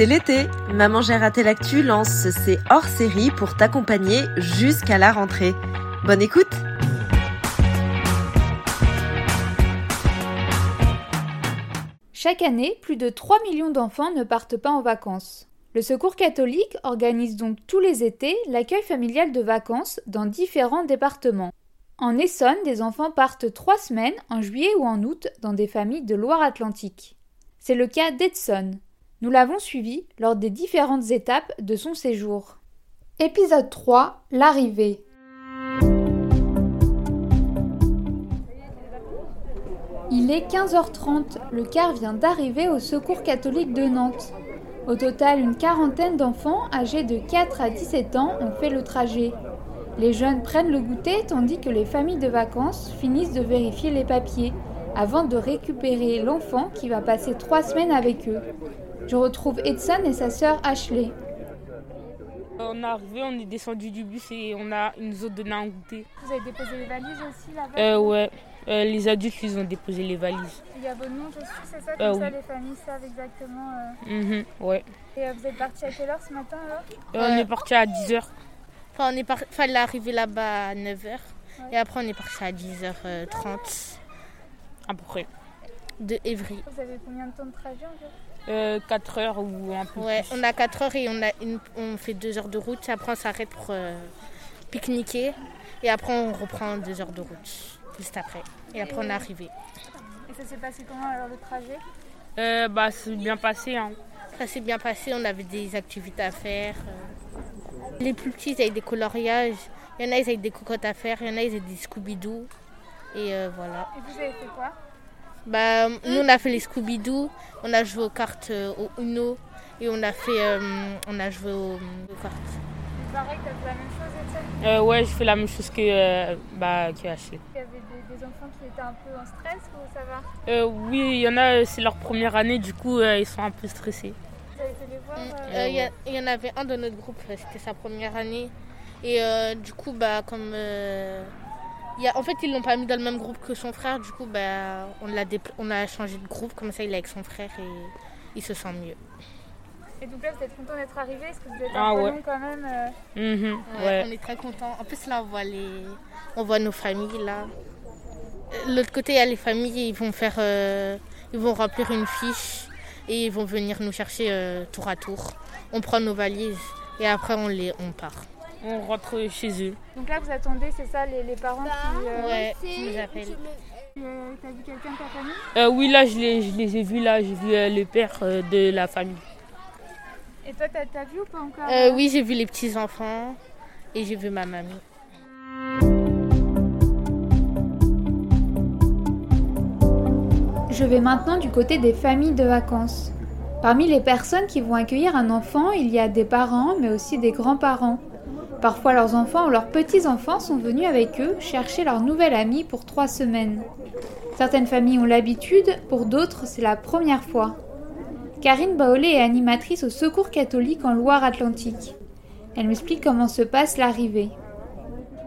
C'est l'été. Maman j'ai raté lance ses hors-série pour t'accompagner jusqu'à la rentrée. Bonne écoute Chaque année, plus de 3 millions d'enfants ne partent pas en vacances. Le Secours catholique organise donc tous les étés l'accueil familial de vacances dans différents départements. En Essonne, des enfants partent trois semaines en juillet ou en août dans des familles de Loire-Atlantique. C'est le cas d'Edson. Nous l'avons suivi lors des différentes étapes de son séjour. Épisode 3 L'arrivée. Il est 15h30. Le car vient d'arriver au Secours catholique de Nantes. Au total, une quarantaine d'enfants âgés de 4 à 17 ans ont fait le trajet. Les jeunes prennent le goûter tandis que les familles de vacances finissent de vérifier les papiers avant de récupérer l'enfant qui va passer trois semaines avec eux. Je retrouve Edson et sa sœur Ashley. On est arrivé, on est descendu du bus et on a, nous ont donné un goûter. Vous avez déposé les valises aussi là-bas? Euh, ouais, Euh, les adultes, ils ont déposé les valises. Il y a vos noms dessus, c'est ça Euh, Comme ça, oui. les familles savent exactement. euh. Mhm, ouais. Et euh, vous êtes partis à quelle heure ce matin alors? Euh, On est parti à 10h. Enfin, on est par... fallait arriver là-bas à 9h. Et après, on est parti à 10h30 à peu près. de Évry. Vous avez combien de temps de trajet environ Euh, 4 heures ou un peu Ouais, plus. on a 4 heures et on, a une... on fait 2 heures de route. Après, on s'arrête pour euh, pique-niquer. Et après, on reprend 2 heures de route, juste après. Et après, on est arrivé. Et ça s'est passé comment alors le trajet? Euh, bah, c'est bien passé. Hein. Ça s'est bien passé, on avait des activités à faire. euh. Les plus petits, ils avaient des coloriages. Il y en a, ils avaient des cocottes à faire. Il y en a, ils avaient des Scooby-Doo. Et euh, voilà. Et vous avez fait quoi? Bah, nous, on a fait les Scooby-Doo, on a joué aux cartes euh, au Uno et on a fait, euh, on a joué aux, aux cartes. Il paraît que t'as fait la même chose Étienne Euh, ouais, j'ai fait la même chose que, euh, bah, que Ashley. Il y avait des, des enfants qui étaient un peu en stress ou ça va? Euh, oui, il y en a, c'est leur première année, du coup, euh, ils sont un peu stressés. Vous avez fait les voir euh, Euh, Il y, a- il y en avait un de notre groupe, euh, c'était sa première année. Et euh, du coup, bah, comme. Il y a, en fait, ils l'ont pas mis dans le même groupe que son frère, du coup, bah, on, l'a dépl- on a changé de groupe, comme ça il est avec son frère et il se sent mieux. Et donc là vous êtes content d'être arrivé Est-ce que vous êtes Ah un peu ouais. long quand même Mhm, Ouais, ouais. On est très contents. En plus, là, on voit, les... on voit nos familles, là. Euh, L'autre côté, il y a les familles, ils vont faire... euh, Ils vont remplir une fiche et ils vont venir nous chercher euh, tour à tour. On prend nos valises et après, on, les... on part. On rentre chez eux. Donc là vous attendez, c'est ça, les, les parents qui... euh, Ouais, qui nous appellent. euh, T'as vu quelqu'un de ta famille? Euh, oui, là, je les, je les ai vus, là, j'ai vu euh, le père euh, de la famille. Et toi t'as t'as vu ou pas encore? Euh, oui, j'ai vu les petits-enfants et j'ai vu ma mamie. Je vais maintenant du côté des familles de vacances. Parmi les personnes qui vont accueillir un enfant, il y a des parents, mais aussi des grands-parents. Parfois leurs enfants ou leurs petits-enfants sont venus avec eux chercher leur nouvel ami pour trois semaines. Certaines familles ont l'habitude, pour d'autres c'est la première fois. Karine Baolé est animatrice au Secours catholique en Loire-Atlantique. Elle m'explique comment se passe l'arrivée.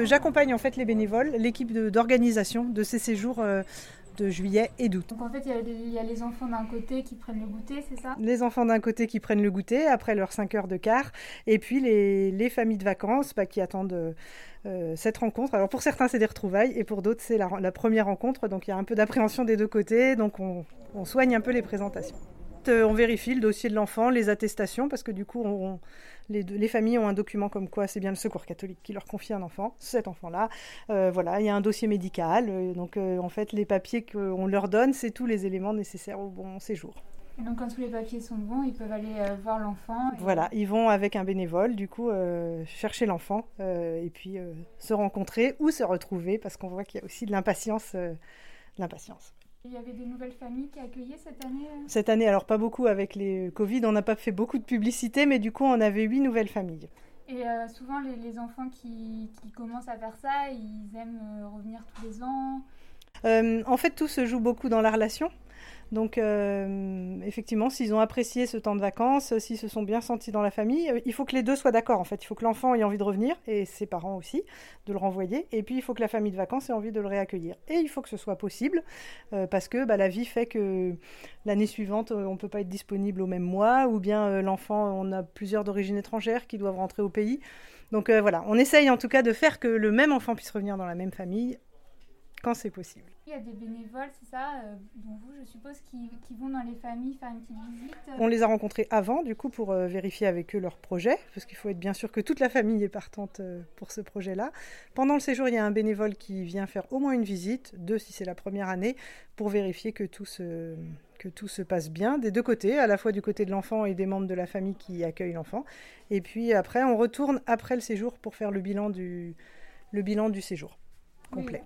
J'accompagne en fait les bénévoles, l'équipe d'organisation de, ces séjours euh, de juillet et d'août. Donc en fait il y, a les enfants d'un côté qui prennent le goûter, c'est ça? Les enfants d'un côté qui prennent le goûter après leurs 5 heures de quart, et puis les, les familles de vacances bah, qui attendent euh, euh, cette rencontre. Alors pour certains c'est des retrouvailles, et pour d'autres c'est la, la première rencontre, donc il y a un peu d'appréhension des deux côtés, donc on, on soigne un peu les présentations. Euh, On vérifie le dossier de l'enfant, les attestations, parce que du coup, on- les, deux- les familles ont un document comme quoi c'est bien le secours catholique qui leur confie un enfant, cet enfant-là. Euh, voilà, il y a un dossier médical, euh, donc euh, en fait, les papiers qu'on leur donne, c'est tous les éléments nécessaires au bon séjour. Et donc quand tous les papiers sont bons, ils peuvent aller euh, voir l'enfant. et- Voilà, ils vont avec un bénévole, du coup, euh, chercher l'enfant euh, et puis se rencontrer ou se retrouver, parce qu'on voit qu'il y a aussi de l'impatience. de l'impatience. Il y avait des nouvelles familles qui accueillaient cette année euh Cette année, alors pas beaucoup avec les Covid, on n'a pas fait beaucoup de publicité, mais du coup, on avait huit nouvelles familles. Et euh, souvent, les, les enfants qui, qui commencent à faire ça, ils aiment euh, revenir tous les ans. Euh, en fait, tout se joue beaucoup dans la relation. Donc, euh, effectivement, s'ils ont apprécié ce temps de vacances, s'ils se sont bien sentis dans la famille, euh, il faut que les deux soient d'accord. En fait, il faut que l'enfant ait envie de revenir et ses parents aussi de le renvoyer. Et puis, il faut que la famille de vacances ait envie de le réaccueillir. Et il faut que ce soit possible euh, parce que bah, la vie fait que l'année suivante, on ne peut pas être disponible au même mois, ou bien l'enfant, on a plusieurs d'origine étrangère qui doivent rentrer au pays. Donc voilà, on essaye en tout cas de faire que le même enfant puisse revenir dans la même famille quand c'est possible. Il y a des bénévoles, c'est ça, euh, dont vous, je suppose, qui, vont dans les familles faire une petite visite euh On les a rencontrés avant, du coup, pour euh, vérifier avec eux leur projet, parce qu'il faut être bien sûr que toute la famille est partante pour ce projet-là. Pendant le séjour, il y a un bénévole qui vient faire au moins une visite, deux si c'est la première année, pour vérifier que tout se, que tout se passe bien des deux côtés, à la fois du côté de l'enfant et des membres de la famille qui accueillent l'enfant. Et puis après, on retourne après le séjour pour faire le bilan du, le bilan du séjour complet.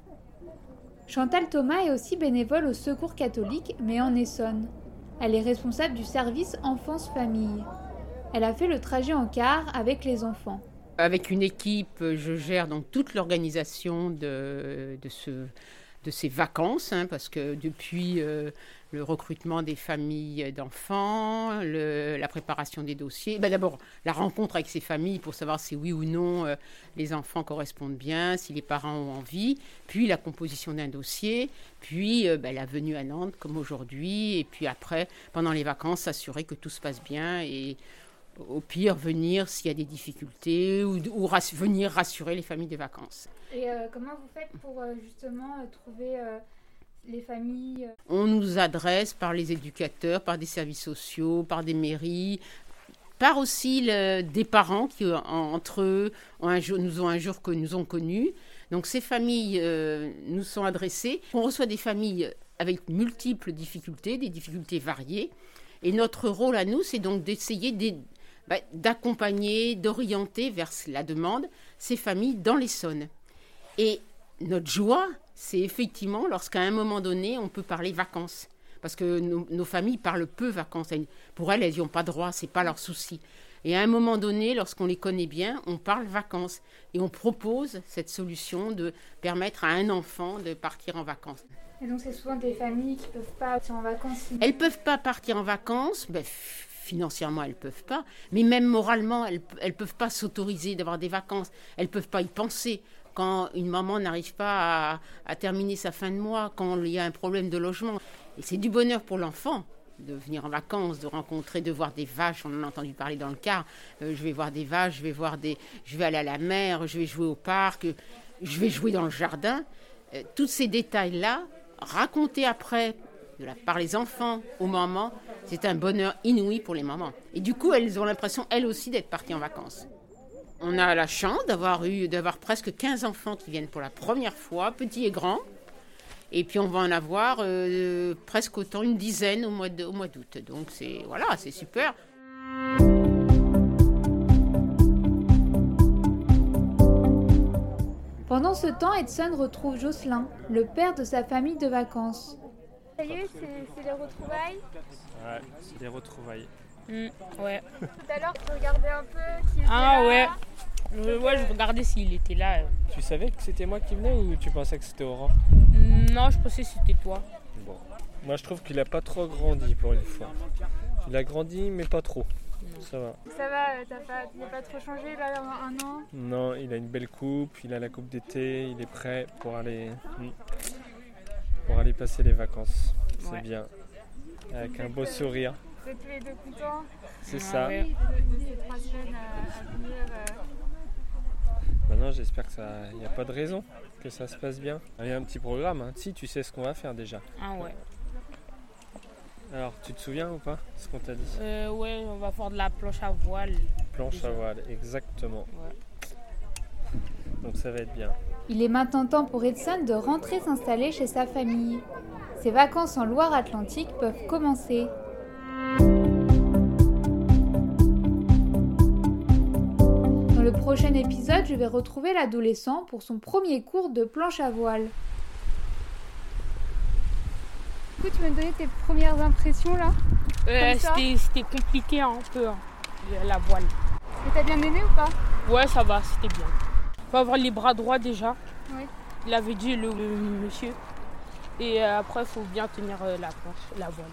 Chantal Thomas est aussi bénévole au Secours catholique, mais en Essonne. Elle est responsable du service enfance-famille. Elle a fait le trajet en car avec les enfants. Avec une équipe, je gère donc toute l'organisation de, de, ce, de ces vacances, hein, parce que depuis euh, le recrutement des familles d'enfants, la préparation des dossiers. Ben D'abord, la rencontre avec ces familles pour savoir si oui ou non euh, les enfants correspondent bien, si les parents ont envie, puis la composition d'un dossier, puis euh, ben, la venue à Nantes comme aujourd'hui, et puis après, pendant les vacances, s'assurer que tout se passe bien et au pire, venir s'il y a des difficultés ou, venir rassurer les familles de vacances. Et euh, comment vous faites pour justement trouver les familles euh, On nous adresse par les éducateurs, par des services sociaux, par des mairies, par aussi des parents qui, entre eux, nous ont un jour nous ont connus. Donc ces familles euh, nous sont adressées. On reçoit des familles avec multiples difficultés, des difficultés variées. Et notre rôle à nous, c'est donc d'essayer bah, d'accompagner, d'orienter vers la demande ces familles dans l'Essonne. Et notre joie, c'est effectivement lorsqu'à un moment donné, on peut parler vacances. Parce que nos, familles parlent peu vacances. Pour elles, elles n'y ont pas droit, c'est pas leur souci. Et à un moment donné, lorsqu'on les connaît bien, on parle vacances. Et on propose cette solution de permettre à un enfant de partir en vacances. Et donc, c'est souvent des familles qui ne peuvent pas partir en vacances Elles ne peuvent pas partir en vacances. Ben, financièrement, elles ne peuvent pas. Mais même moralement, elles ne peuvent pas s'autoriser d'avoir des vacances. Elles ne peuvent pas y penser quand une maman n'arrive pas à, terminer sa fin de mois, quand il y a un problème de logement. Et c'est du bonheur pour l'enfant de venir en vacances, de rencontrer, de voir des vaches. On en a entendu parler dans le car. Euh, je vais voir des vaches, je vais voir des, je vais aller à la mer, je vais jouer au parc, je vais jouer dans le jardin. Euh, tous ces détails-là, racontés après par les enfants aux mamans, c'est un bonheur inouï pour les mamans. Et du coup, elles ont l'impression, elles aussi, d'être parties en vacances. On a la chance d'avoir eu d'avoir presque 15 enfants qui viennent pour la première fois, petits et grands. Et puis on va en avoir euh, presque autant, une dizaine au mois d'août. Donc c'est voilà, c'est super. Pendant ce temps, Edson retrouve Jocelyn, le père de sa famille de vacances. Ça y est, c'est les retrouvailles? Ouais, c'est les retrouvailles. Mm, ouais. Tout à l'heure, tu regardais un peu qui était Ah là. ouais. ouais, je regardais s'il était là. Tu savais que c'était moi qui venais ou tu pensais que c'était Aurore mm, Non, je pensais que c'était toi. Bon. Moi, je trouve qu'il a pas trop grandi pour une fois. Il a grandi, mais pas trop. Ça va. Ça va, euh, t'as pas, il n'a pas trop changé là en un an Non, il a une belle coupe, il a la coupe d'été, il est prêt pour aller, pour aller passer les vacances. C'est Ouais. bien. Avec un beau sourire. Vous êtes tous les deux contents C'est ça. ouais. Ces trois semaines à, à venir. euh, Maintenant, j'espère que ça, il n'y a pas de raison que ça se passe bien. Il y a un petit programme. hein. Si, tu sais ce qu'on va faire déjà. Ah ouais. Alors, tu te souviens ou pas ce qu'on t'a dit? Euh, ouais, on va faire de la planche à voile. Planche à voile, exactement. Ouais. Donc ça va être bien. Il est maintenant temps pour Edson de rentrer s'installer chez sa famille. Ses vacances en Loire-Atlantique peuvent commencer. Prochain épisode, je vais retrouver l'adolescent pour son premier cours de planche à voile. Du coup, tu me donner tes premières impressions là Euh, c'était c'était compliqué un peu, hein, la voile. Et t'as bien aimé ou pas Ouais, ça va, c'était bien. Faut avoir les bras droits déjà. Oui. Il avait dit le, le monsieur. Et après, il faut bien tenir la planche, la voile.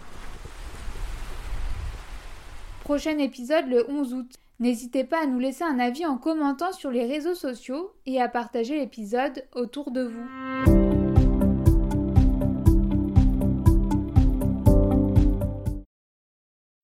Prochain épisode le 11 août. N'hésitez pas à nous laisser un avis en commentant sur les réseaux sociaux et à partager l'épisode autour de vous.